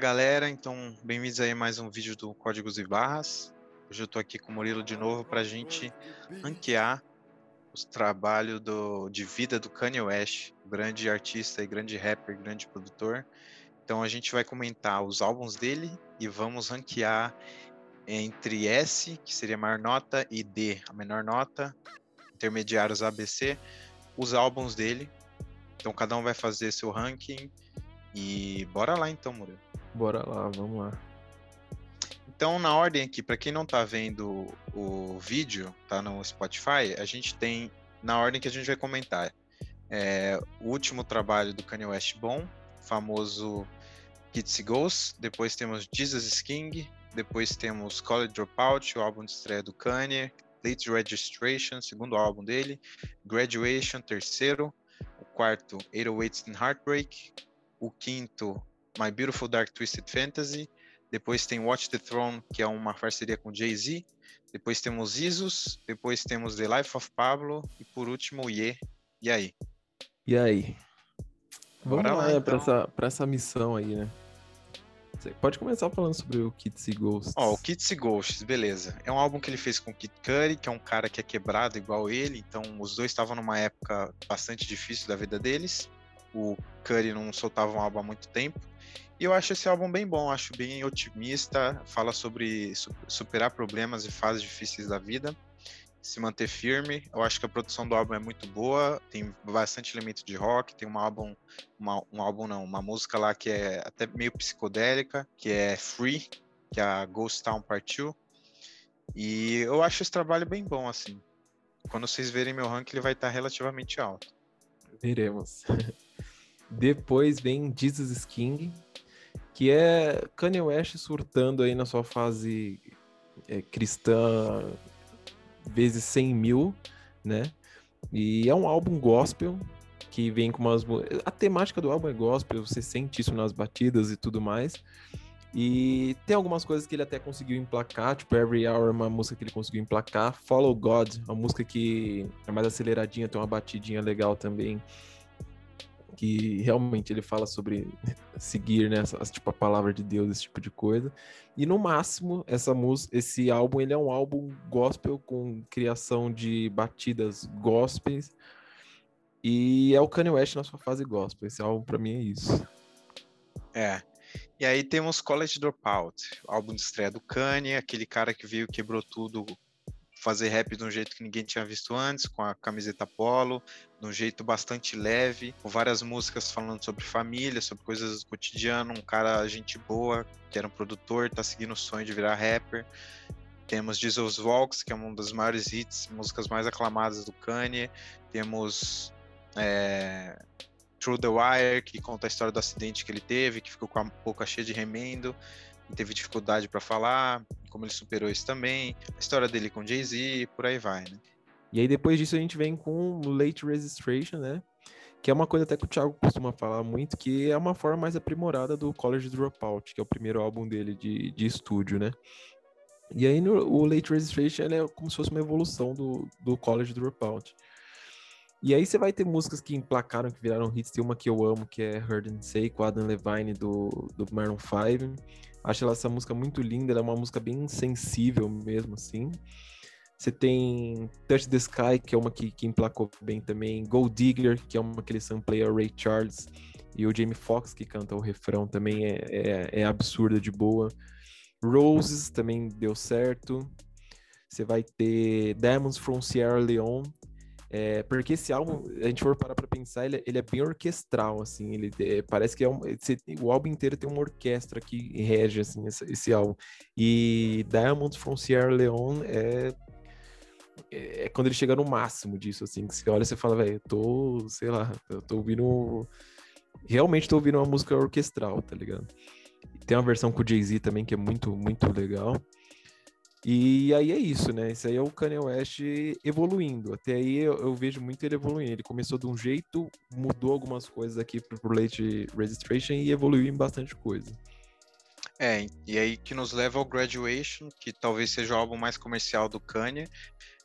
galera, então bem-vindos aí a mais um vídeo do Códigos e Barras. Hoje eu tô aqui com o Murilo de novo para a gente ranquear os trabalhos do, de vida do Kanye West, grande artista e grande rapper, grande produtor. Então a gente vai comentar os álbuns dele e vamos ranquear entre S, que seria a maior nota, e D, a menor nota, intermediários ABC, os álbuns dele. Então cada um vai fazer seu ranking e bora lá então, Murilo. Bora lá, vamos lá. Então, na ordem aqui, para quem não tá vendo o vídeo, tá no Spotify, a gente tem na ordem que a gente vai comentar. É, o último trabalho do Kanye West bom, famoso Kids Ghosts, depois temos Jesus King, depois temos College Dropout, o álbum de estreia do Kanye, Late Registration, segundo álbum dele, Graduation, terceiro, o quarto, 808s and Heartbreak, o quinto, My Beautiful Dark Twisted Fantasy. Depois tem Watch the Throne, que é uma parceria com Jay-Z. Depois temos Isus. Depois temos The Life of Pablo. E por último, Ye. E aí? E aí? Vamos Bora lá, lá então. pra, essa, pra essa missão aí, né? Você pode começar falando sobre o Kitsy Ghosts. Ó, oh, o Kitsy Ghosts, beleza. É um álbum que ele fez com o Kid Curry, que é um cara que é quebrado igual ele, então os dois estavam numa época bastante difícil da vida deles. O Curry não soltava um álbum há muito tempo. E eu acho esse álbum bem bom, acho bem otimista, fala sobre superar problemas e fases difíceis da vida, se manter firme. Eu acho que a produção do álbum é muito boa, tem bastante elemento de rock, tem um álbum, uma, um álbum não, uma música lá que é até meio psicodélica, que é Free, que a Ghost Town partiu. E eu acho esse trabalho bem bom, assim. Quando vocês verem meu ranking, ele vai estar relativamente alto. Veremos. Depois vem Jesus King, que é Kanye West surtando aí na sua fase é, cristã vezes 100 mil, né? E é um álbum gospel que vem com umas... A temática do álbum é gospel, você sente isso nas batidas e tudo mais. E tem algumas coisas que ele até conseguiu emplacar, tipo Every Hour é uma música que ele conseguiu emplacar. Follow God, uma música que é mais aceleradinha, tem uma batidinha legal também que realmente ele fala sobre seguir, né, tipo a palavra de Deus, esse tipo de coisa. E no máximo, essa música, esse álbum, ele é um álbum gospel com criação de batidas gospels. E é o Kanye West na sua fase gospel. Esse álbum para mim é isso. É. E aí temos College Dropout, álbum de estreia do Kanye, aquele cara que veio quebrou tudo fazer rap de um jeito que ninguém tinha visto antes, com a camiseta polo, de um jeito bastante leve, com várias músicas falando sobre família, sobre coisas do cotidiano, um cara gente boa, que era um produtor, tá seguindo o sonho de virar rapper. Temos Jesus Walks, que é um dos maiores hits, músicas mais aclamadas do Kanye. Temos é, Through the Wire, que conta a história do acidente que ele teve, que ficou com a boca cheia de remendo teve dificuldade para falar, como ele superou isso também, a história dele com Jay-Z, por aí vai, né? E aí depois disso a gente vem com Late Registration, né? Que é uma coisa até que o Thiago costuma falar muito, que é uma forma mais aprimorada do College Dropout, que é o primeiro álbum dele de, de estúdio, né? E aí no, o Late Registration é como se fosse uma evolução do, do College Dropout. E aí você vai ter músicas que emplacaram, que viraram hits. Tem uma que eu amo, que é Heard and Say, com Adam Levine do, do Maroon 5. Acho essa música muito linda, ela é uma música bem sensível mesmo, assim. Você tem Touch the Sky, que é uma que, que emplacou bem também. Gold Digger, que é uma que ele sampleia Ray Charles. E o Jamie Foxx, que canta o refrão, também é, é, é absurda de boa. Roses também deu certo. Você vai ter Diamonds from Sierra Leone, é, porque esse álbum, a gente for parar pra pensar, ele, é, ele é bem orquestral, assim, ele é, parece que é um, o álbum inteiro tem uma orquestra que rege, assim, esse, esse álbum. E Diamonds from Sierra Leone é, é, é quando ele chega no máximo disso, assim, que você olha e você fala, velho, eu tô, sei lá, eu tô ouvindo, realmente tô ouvindo uma música orquestral, tá ligado? Tem uma versão com o Jay-Z também que é muito, muito legal. E aí é isso, né? Isso aí é o Kanye West evoluindo. Até aí eu, eu vejo muito ele evoluindo. Ele começou de um jeito, mudou algumas coisas aqui pro Late Registration e evoluiu em bastante coisa. É, e aí que nos leva ao Graduation, que talvez seja o álbum mais comercial do Kanye.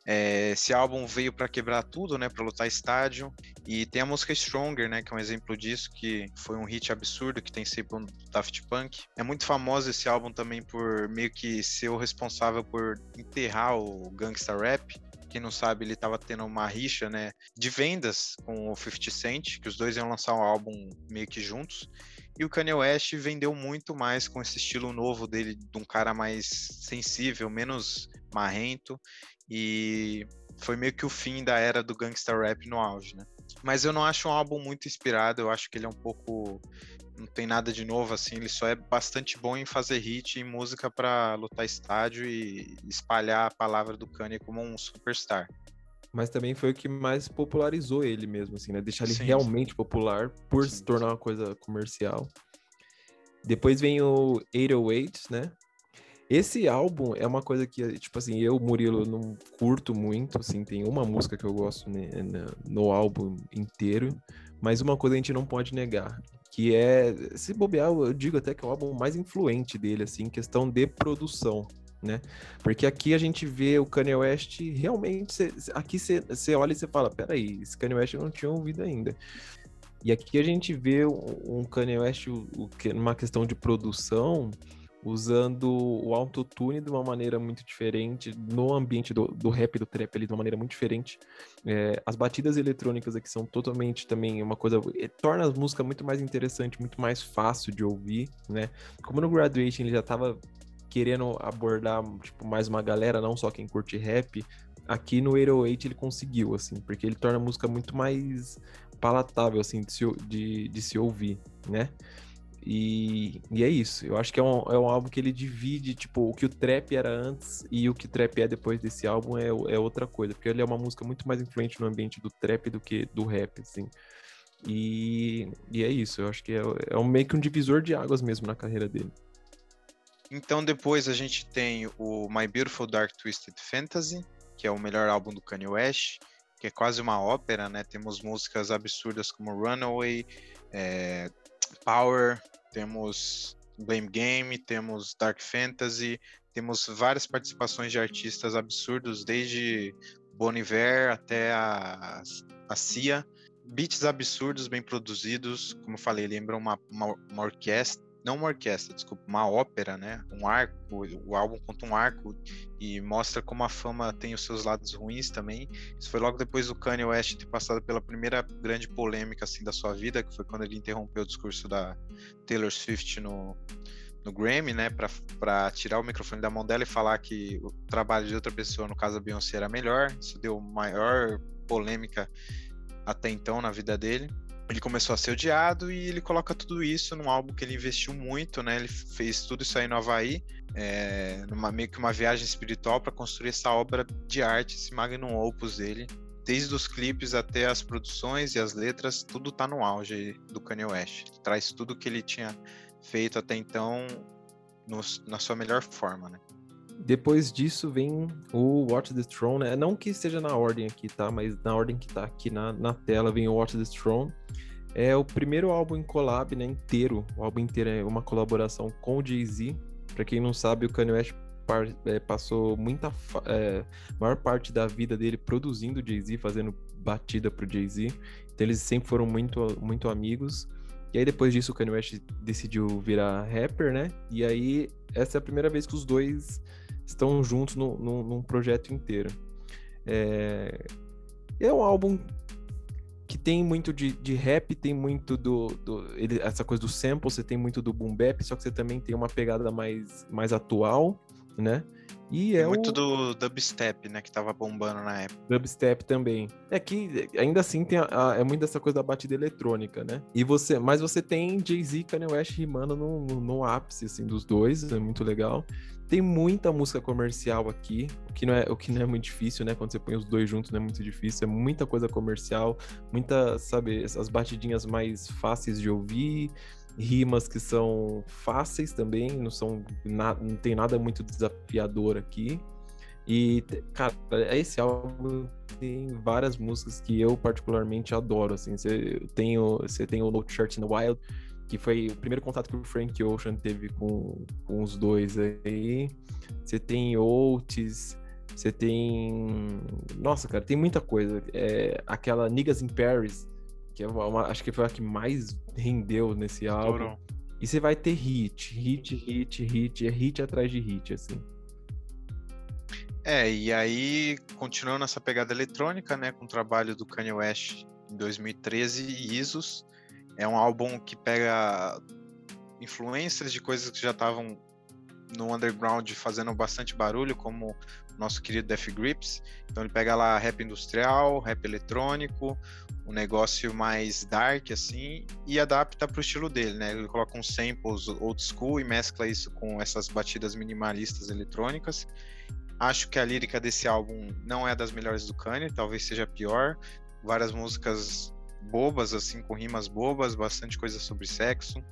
É, esse álbum veio para quebrar tudo, né, para lutar estádio. E tem a música Stronger, né, que é um exemplo disso, que foi um hit absurdo que tem sempre um Daft Punk. É muito famoso esse álbum também por meio que ser o responsável por enterrar o gangsta rap. Quem não sabe, ele estava tendo uma rixa, né, de vendas com o 50 Cent, que os dois iam lançar um álbum meio que juntos. E o Kanye West vendeu muito mais com esse estilo novo dele, de um cara mais sensível, menos marrento e foi meio que o fim da era do gangsta rap no auge, né? Mas eu não acho um álbum muito inspirado, eu acho que ele é um pouco não tem nada de novo assim, ele só é bastante bom em fazer hit em música para lotar estádio e espalhar a palavra do Kanye como um superstar. Mas também foi o que mais popularizou ele mesmo, assim, né? Deixar ele sim, realmente sim. popular por sim, se tornar uma coisa comercial. Depois vem o 808, né? Esse álbum é uma coisa que, tipo assim, eu, Murilo, não curto muito, assim, tem uma música que eu gosto no álbum inteiro, mas uma coisa a gente não pode negar, que é, se bobear, eu digo até que é o álbum mais influente dele, assim, em questão de produção, né? Porque aqui a gente vê o Kanye West realmente, cê, aqui você olha e você fala, peraí, esse Kanye West eu não tinha ouvido ainda. E aqui a gente vê um Kanye West, uma questão de produção, usando o autotune de uma maneira muito diferente, no ambiente do, do rap, do trap ali, de uma maneira muito diferente. É, as batidas eletrônicas aqui são totalmente também uma coisa. torna a música muito mais interessante, muito mais fácil de ouvir, né? Como no Graduation ele já tava querendo abordar tipo, mais uma galera, não só quem curte rap, aqui no 808 ele conseguiu, assim, porque ele torna a música muito mais palatável, assim, de se, de, de se ouvir, né? E, e é isso. Eu acho que é um, é um álbum que ele divide, tipo, o que o trap era antes e o que o trap é depois desse álbum é, é outra coisa. Porque ele é uma música muito mais influente no ambiente do trap do que do rap, assim. E, e é isso. Eu acho que é, é um, meio que um divisor de águas mesmo na carreira dele. Então depois a gente tem o My Beautiful Dark Twisted Fantasy, que é o melhor álbum do Kanye West, que é quase uma ópera, né? Temos músicas absurdas como Runaway, é, Power, temos Blame Game, temos Dark Fantasy, temos várias participações de artistas absurdos, desde Bon Iver até a, a Cia. Beats absurdos, bem produzidos, como falei, lembram uma, uma, uma orquestra, não uma orquestra, desculpa, uma ópera, né? Um arco, o álbum conta um arco e mostra como a fama tem os seus lados ruins também. Isso foi logo depois do Kanye West ter passado pela primeira grande polêmica assim da sua vida, que foi quando ele interrompeu o discurso da Taylor Swift no no Grammy, né, para tirar o microfone da mão dela e falar que o trabalho de outra pessoa, no caso a Beyoncé, era melhor. Isso deu maior polêmica até então na vida dele ele começou a ser odiado e ele coloca tudo isso num álbum que ele investiu muito, né? Ele fez tudo isso aí no Havaí, é, numa meio que uma viagem espiritual para construir essa obra de arte, esse magnum opus dele. Desde os clipes até as produções e as letras, tudo tá no auge do Kanye West. Traz tudo que ele tinha feito até então no, na sua melhor forma, né? Depois disso vem o Watch the Throne, né? Não que seja na ordem aqui, tá? Mas na ordem que tá aqui na, na tela vem o Watch the Throne. É o primeiro álbum em collab, né? Inteiro. O álbum inteiro é uma colaboração com o Jay-Z. Pra quem não sabe, o Kanye West é, passou muita... É, maior parte da vida dele produzindo Jay-Z, fazendo batida pro Jay-Z. Então eles sempre foram muito, muito amigos. E aí depois disso o Kanye West decidiu virar rapper, né? E aí essa é a primeira vez que os dois estão juntos no, no, num projeto inteiro. É, é um álbum que tem muito de, de rap, tem muito do, do ele, essa coisa do sample, você tem muito do boom bap, só que você também tem uma pegada mais, mais atual, né? E é muito o... do dubstep, né, que tava bombando na época. Dubstep também. É que ainda assim tem a, a, é muito dessa coisa da batida eletrônica, né? E você, mas você tem Jay-Z e Kanye West rimando no, no, no ápice assim dos dois, é muito legal. Tem muita música comercial aqui, o que, não é, o que não é muito difícil, né? Quando você põe os dois juntos não é muito difícil. É muita coisa comercial, muita, sabe, essas batidinhas mais fáceis de ouvir, rimas que são fáceis também, não são na, não tem nada muito desafiador aqui. E, cara, esse álbum tem várias músicas que eu particularmente adoro, assim. Você tem o, você tem o No Church in the Wild, que foi o primeiro contato que o Frank Ocean teve com, com os dois aí. Você tem Oates, Você tem. Nossa, cara, tem muita coisa. É, aquela Niggas in Paris, que é uma, acho que foi a que mais rendeu nesse álbum. E você vai ter hit, hit, hit, hit, é hit atrás de hit, assim. É, e aí, continuando essa pegada eletrônica, né, com o trabalho do Kanye West em 2013, Isos, é um álbum que pega influências de coisas que já estavam no underground fazendo bastante barulho, como nosso querido Def Grips. Então ele pega lá rap industrial, rap eletrônico, um negócio mais dark assim, e adapta para o estilo dele, né? Ele coloca uns samples old school e mescla isso com essas batidas minimalistas eletrônicas. Acho que a lírica desse álbum não é das melhores do Kanye, talvez seja pior. Várias músicas bobas, assim, com rimas bobas, bastante coisa sobre sexo,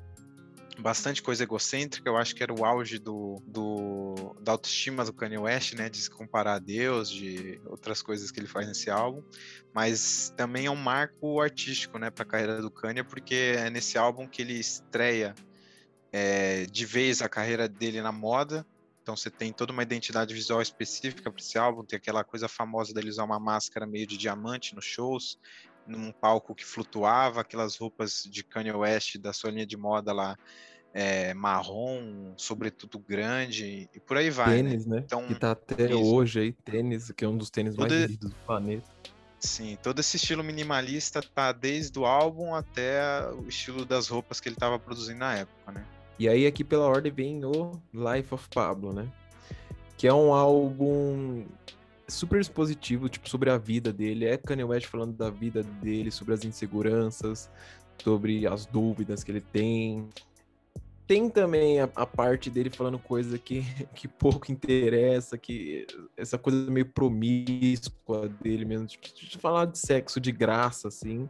bastante coisa egocêntrica. Eu acho que era o auge do, do, da autoestima do Kanye West, né? De se comparar a Deus, de outras coisas que ele faz nesse álbum. Mas também é um marco artístico, né, para a carreira do Kanye, porque é nesse álbum que ele estreia é, de vez a carreira dele na moda então você tem toda uma identidade visual específica para esse álbum, tem aquela coisa famosa dele usar uma máscara meio de diamante nos shows, num palco que flutuava, aquelas roupas de Kanye West da sua linha de moda lá, é, marrom, sobretudo grande, e por aí vai. Né? Tênis, né? né? Então, que tá até isso. hoje aí, tênis, que é um dos tênis mais lindos do planeta. Sim, todo esse estilo minimalista tá desde o álbum até o estilo das roupas que ele estava produzindo na época, né? E aí aqui pela ordem vem o Life of Pablo, né? Que é um álbum super expositivo, tipo, sobre a vida dele. É Kanye West falando da vida dele, sobre as inseguranças, sobre as dúvidas que ele tem. Tem também a, a parte dele falando coisa que, que pouco interessa, que essa coisa meio promíscua dele mesmo, tipo, de falar de sexo de graça, assim.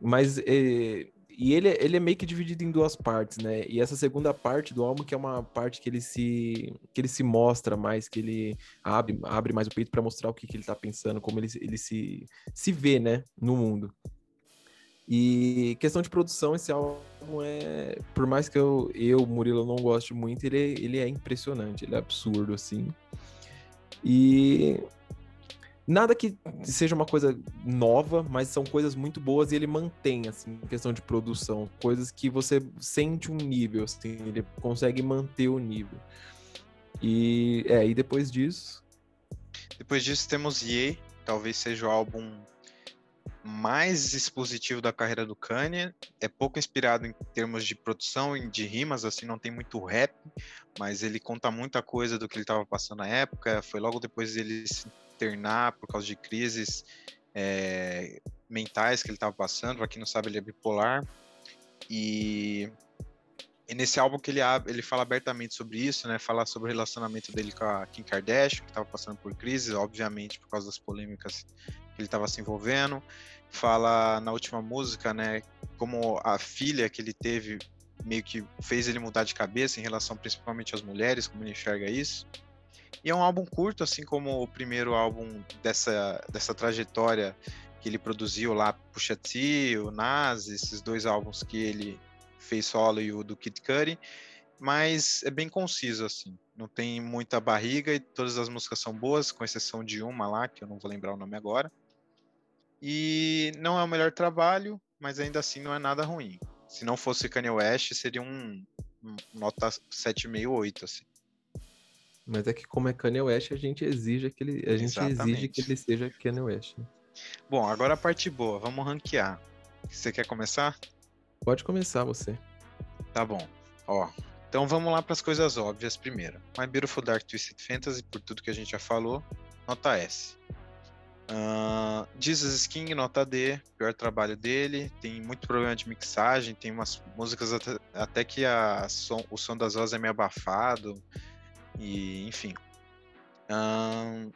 Mas é, e ele, ele é meio que dividido em duas partes, né? E essa segunda parte do álbum que é uma parte que ele se que ele se mostra mais, que ele abre, abre mais o peito para mostrar o que, que ele tá pensando, como ele, ele se, se vê, né, no mundo. E questão de produção, esse álbum é, por mais que eu, eu Murilo não goste muito, ele, ele é impressionante, ele é absurdo assim. E Nada que seja uma coisa nova, mas são coisas muito boas e ele mantém, assim, em questão de produção. Coisas que você sente um nível, assim, ele consegue manter o nível. E, é, e depois disso... Depois disso temos Ye, talvez seja o álbum mais expositivo da carreira do Kanye. É pouco inspirado em termos de produção e de rimas, assim, não tem muito rap, mas ele conta muita coisa do que ele estava passando na época. Foi logo depois dele se internar por causa de crises é, mentais que ele estava passando. Para quem não sabe, ele é bipolar. E, e, nesse álbum que ele, ele fala abertamente sobre isso, né? Fala sobre o relacionamento dele com a Kim Kardashian, que estava passando por crises, obviamente por causa das polêmicas que ele estava se envolvendo. Fala na última música, né? Como a filha que ele teve meio que fez ele mudar de cabeça em relação principalmente às mulheres, como ele enxerga isso. E é um álbum curto, assim como o primeiro álbum dessa, dessa trajetória que ele produziu lá, Pusha T, o Nas, esses dois álbuns que ele fez solo e o do Kid Cudi, mas é bem conciso, assim. Não tem muita barriga e todas as músicas são boas, com exceção de uma lá, que eu não vou lembrar o nome agora. E não é o melhor trabalho, mas ainda assim não é nada ruim. Se não fosse Kanye West, seria um, um nota 7,5, 8, assim. Mas é que como é Kanye West, a gente exige que ele, a gente exige que ele seja Kanye West. Né? Bom, agora a parte boa, vamos ranquear. Você quer começar? Pode começar você. Tá bom. Ó, então vamos lá para as coisas óbvias primeiro. My Beautiful Dark Twisted Fantasy, por tudo que a gente já falou, nota S. Uh, Jesus King, nota D, pior trabalho dele. Tem muito problema de mixagem, tem umas músicas até, até que a som, o som das vozes é meio abafado. E, enfim. Um,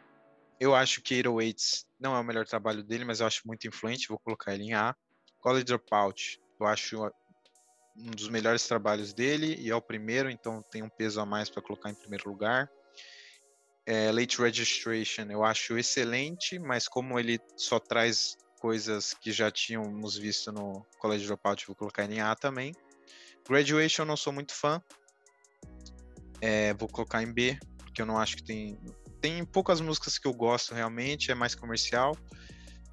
eu acho que 808 não é o melhor trabalho dele, mas eu acho muito influente, vou colocar ele em A. College Dropout, eu acho um dos melhores trabalhos dele e é o primeiro, então tem um peso a mais para colocar em primeiro lugar. É, Late Registration, eu acho excelente, mas como ele só traz coisas que já tínhamos visto no College Dropout, vou colocar ele em A também. Graduation, eu não sou muito fã, é, vou colocar em B, porque eu não acho que tem tem poucas músicas que eu gosto realmente, é mais comercial.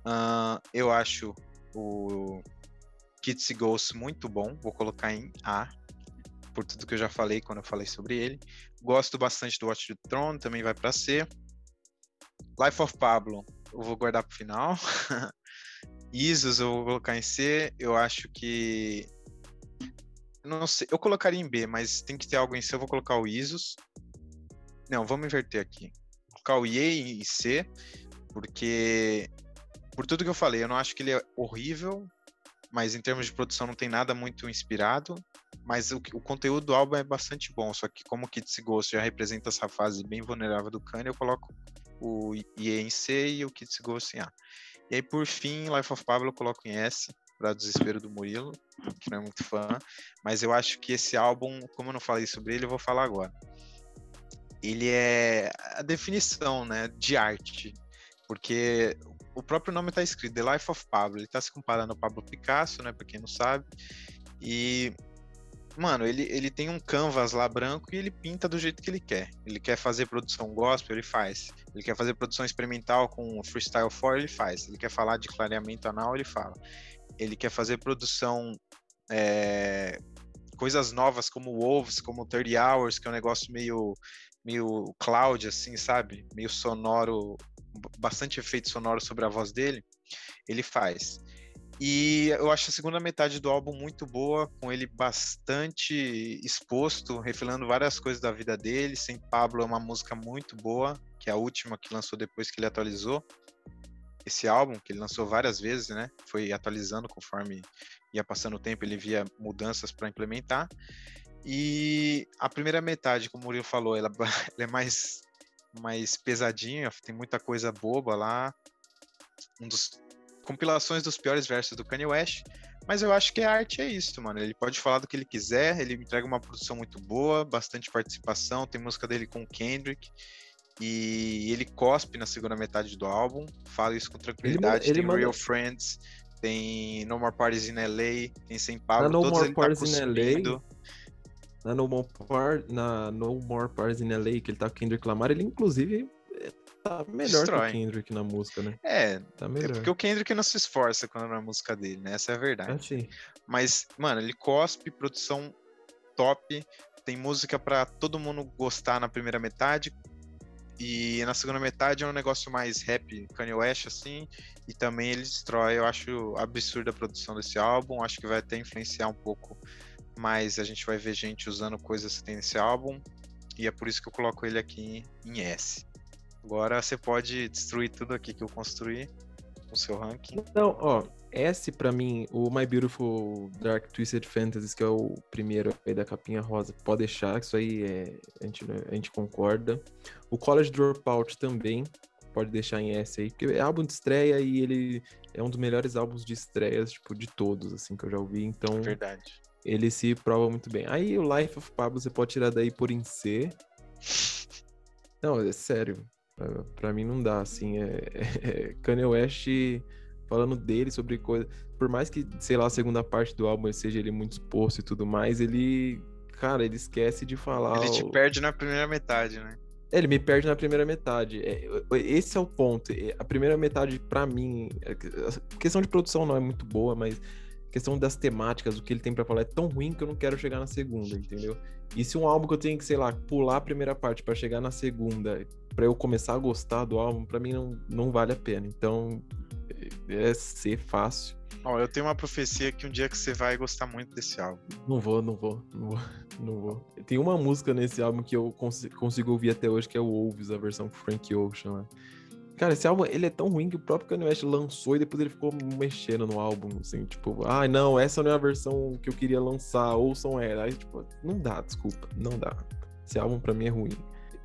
Uh, eu acho o Kids Ghosts muito bom, vou colocar em A, por tudo que eu já falei quando eu falei sobre ele. Gosto bastante do Watch the Throne, também vai para C. Life of Pablo, eu vou guardar para o final. Isos eu vou colocar em C. Eu acho que. Não sei, eu colocaria em B, mas tem que ter algo em C. Eu vou colocar o Isos. Não, vamos inverter aqui. Vou colocar o IE em C, porque. Por tudo que eu falei, eu não acho que ele é horrível, mas em termos de produção não tem nada muito inspirado. Mas o, o conteúdo do álbum é bastante bom, só que como o Kids Ghost já representa essa fase bem vulnerável do Kanye, eu coloco o IE em C e o Kids Ghost em A. E aí, por fim, Life of Pablo eu coloco em S, para desespero do Murilo, que não é muito fã. Mas eu acho que esse álbum, como eu não falei sobre ele, eu vou falar agora. Ele é a definição né, de arte, porque o próprio nome está escrito, The Life of Pablo. Ele está se comparando ao Pablo Picasso, né, para quem não sabe. E mano, ele, ele tem um canvas lá branco e ele pinta do jeito que ele quer. Ele quer fazer produção gospel, ele faz. Ele quer fazer produção experimental com freestyle 4, ele faz. Ele quer falar de clareamento anal, ele fala. Ele quer fazer produção é, coisas novas como Wolves, como 30 Hours, que é um negócio meio meio cloud assim, sabe? Meio sonoro, bastante efeito sonoro sobre a voz dele. Ele faz. E eu acho a segunda metade do álbum muito boa, com ele bastante exposto, revelando várias coisas da vida dele. Sem Pablo é uma música muito boa, que é a última que lançou depois que ele atualizou esse álbum, que ele lançou várias vezes, né? Foi atualizando conforme ia passando o tempo, ele via mudanças para implementar. E a primeira metade, como o Murilo falou, ela, ela é mais, mais pesadinha, tem muita coisa boba lá. Um dos compilações dos piores versos do Kanye West. Mas eu acho que a arte é isso, mano. Ele pode falar do que ele quiser, ele entrega uma produção muito boa, bastante participação. Tem música dele com Kendrick. E ele cospe na segunda metade do álbum. Fala isso com tranquilidade. Ele, ele tem manda... Real Friends, tem No More Parties in LA, tem Sem Pablo. No More tá Parties tá in LA. Na no, More Par... na no More Parties in LA, que ele tá com Kendrick Lamar, ele inclusive tá melhor Destrói. que o Kendrick na música, né? É, tá melhor. é porque o Kendrick não se esforça quando na música dele, né? Essa é a verdade. É, sim. Mas, mano, ele cospe, produção top, tem música para todo mundo gostar na primeira metade. E na segunda metade é um negócio mais rap, Kanye West, assim. E também ele destrói. Eu acho absurda a produção desse álbum. Acho que vai até influenciar um pouco mais. A gente vai ver gente usando coisas que tem nesse álbum. E é por isso que eu coloco ele aqui em S. Agora você pode destruir tudo aqui que eu construí com o seu ranking. Então, ó, S para mim, o My Beautiful Dark Twisted Fantasies, que é o primeiro aí da capinha rosa, pode deixar, isso aí é, a, gente, a gente concorda. O College Dropout também pode deixar em S aí, porque é álbum de estreia e ele é um dos melhores álbuns de estreias, tipo, de todos, assim, que eu já ouvi, então... Verdade. Ele se prova muito bem. Aí o Life of Pablo você pode tirar daí por em C. Não, é sério. Pra mim não dá, assim. É, é, Kanye West falando dele sobre coisa. Por mais que, sei lá, a segunda parte do álbum seja ele muito exposto e tudo mais, ele. Cara, ele esquece de falar. Ele te o... perde na primeira metade, né? É, ele me perde na primeira metade. É, esse é o ponto. A primeira metade, para mim, a questão de produção não é muito boa, mas a questão das temáticas, o que ele tem para falar é tão ruim que eu não quero chegar na segunda, entendeu? E se um álbum que eu tenho que, sei lá, pular a primeira parte para chegar na segunda, para eu começar a gostar do álbum, para mim não, não vale a pena. Então, é ser fácil. Ó, eu tenho uma profecia que um dia que você vai gostar muito desse álbum. Não vou, não vou, não vou, não vou. Tem uma música nesse álbum que eu cons consigo ouvir até hoje, que é o Wolves, a versão Frank Ocean. Né? Cara, esse álbum, ele é tão ruim que o próprio Kanye West lançou e depois ele ficou mexendo no álbum, assim, tipo, ah, não, essa não é a versão que eu queria lançar, ouçam ela. Aí, tipo, não dá, desculpa, não dá. Esse álbum pra mim é ruim.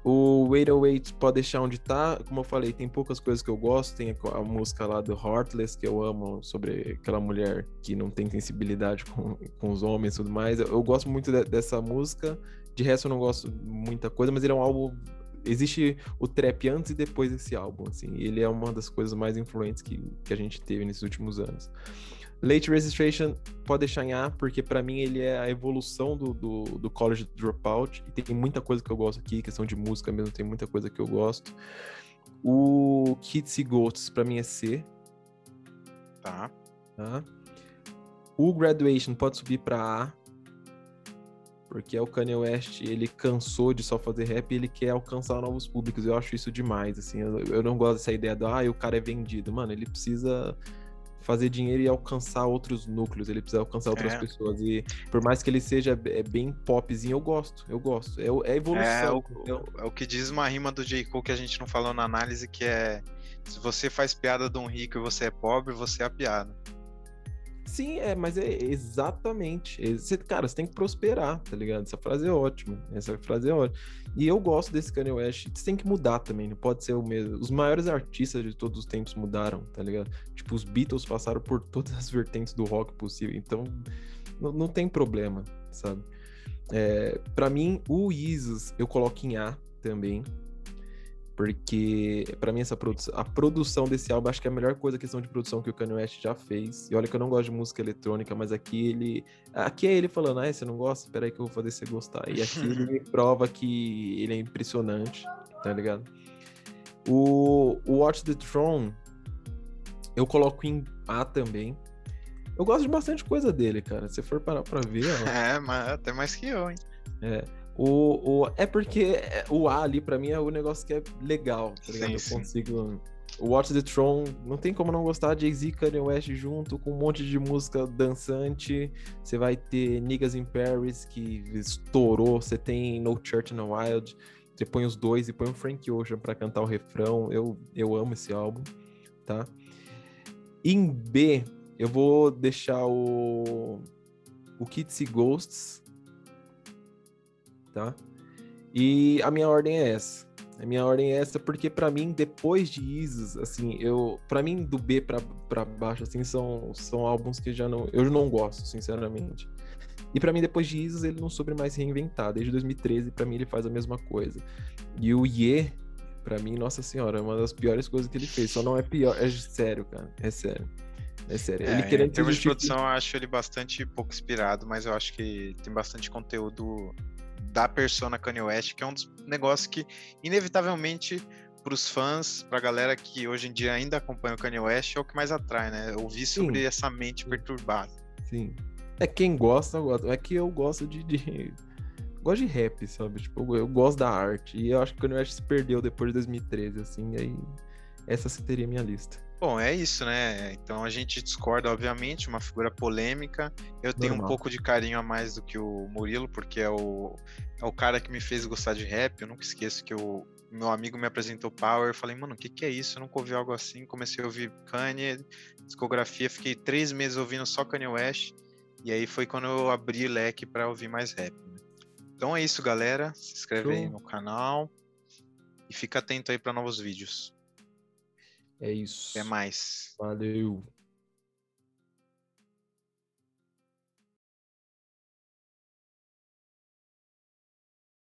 O Wait Wait pode deixar onde tá, como eu falei, tem poucas coisas que eu gosto, tem a, a música lá do Heartless, que eu amo, sobre aquela mulher que não tem sensibilidade com, com os homens e tudo mais. Eu, eu gosto muito de, dessa música, de resto eu não gosto muita coisa, mas ele é um álbum existe o trap antes e depois desse álbum, assim. Ele é uma das coisas mais influentes que, que a gente teve nesses últimos anos. Late Registration pode deixar em A, porque para mim ele é a evolução do, do, do, College Dropout. E tem muita coisa que eu gosto aqui, questão de música mesmo, tem muita coisa que eu gosto. O Kids e Ghosts para mim é C. Tá. tá. O Graduation pode subir para A, porque é o Kanye West, ele cansou de só fazer rap e ele quer alcançar novos públicos. Eu acho isso demais, assim. Eu, eu não gosto dessa ideia do, ah, o cara é vendido. Mano, ele precisa fazer dinheiro e alcançar outros núcleos, ele precisa alcançar outras é. pessoas. E por mais que ele seja é bem popzinho, eu gosto, eu gosto. É, é evolução. É o, é o, que diz uma rima do J. Cole que a gente não falou na análise, que é se você faz piada de um rico e você é pobre, você é a piada. Sim, é, mas é exatamente. Você, cara, você tem que prosperar, tá ligado? Essa frase é ótima. Essa frase é ótima. E eu gosto desse Kanye West. Você tem que mudar também, não pode ser o mesmo. Os maiores artistas de todos os tempos mudaram, tá ligado? Tipo, os Beatles passaram por todas as vertentes do rock possível. Então, não, não tem problema, sabe? É, para mim, o Isis eu coloco em A também. Porque, para mim, essa produção, a produção desse álbum, acho que é a melhor coisa, a questão de produção que o Kanye West já fez. E olha que eu não gosto de música eletrônica, mas aqui ele. Aqui é ele falando, ah, você não gosta? Espera aí que eu vou fazer você gostar. E aqui ele prova que ele é impressionante, tá ligado? O, o Watch the Throne, eu coloco em A também. Eu gosto de bastante coisa dele, cara. Se for parar pra ver. Ó, é, mas até mais que eu, hein? É. O, o, é porque o A ali, pra mim, é o negócio que é legal, tá ligado? Sim, eu consigo. O Watch the Throne, não tem como não gostar de Jay-Z e Kanye West junto, com um monte de música dançante. Você vai ter Niggas in Paris, que estourou. Você tem No Church in the Wild. Você põe os dois e põe o Frank Ocean pra cantar o refrão. Eu, eu amo esse álbum, tá? Em B, eu vou deixar o, o Kitsy Ghosts, tá? E a minha ordem é essa. A minha ordem é essa porque para mim depois de Isis, assim, eu para mim do B para baixo assim são são álbuns que já não eu não gosto, sinceramente. E para mim depois de Isis ele não soube mais reinventar. Desde 2013 para mim ele faz a mesma coisa. E o Ye para mim, nossa senhora, é uma das piores coisas que ele fez. Só não é pior, é sério, cara. É sério. É sério. É, ele querendo em termos de produção, eu acho ele bastante pouco inspirado, mas eu acho que tem bastante conteúdo da persona Kanye West, que é um dos negócios que, inevitavelmente, para os fãs, para a galera que hoje em dia ainda acompanha o Kanye West, é o que mais atrai, né? Ouvir sobre Sim. essa mente perturbada. Sim. É quem gosta, gosta. É que eu gosto de, de... gosto de rap, sabe? Tipo, eu gosto da arte. E eu acho que o Kanye West se perdeu depois de 2013, assim, aí essa seria minha lista. Bom, é isso, né? Então a gente discorda, obviamente, uma figura polêmica. Eu tenho Normal. um pouco de carinho a mais do que o Murilo, porque é o, é o cara que me fez gostar de rap. Eu nunca esqueço que o meu amigo me apresentou Power. Eu falei, mano, o que, que é isso? Eu nunca ouvi algo assim. Comecei a ouvir Kanye, discografia. Fiquei três meses ouvindo só Kanye West. E aí foi quando eu abri leque para ouvir mais rap. Né? Então é isso, galera. Se inscreve Show. aí no canal e fica atento aí para novos vídeos. É isso. Até mais. Valeu.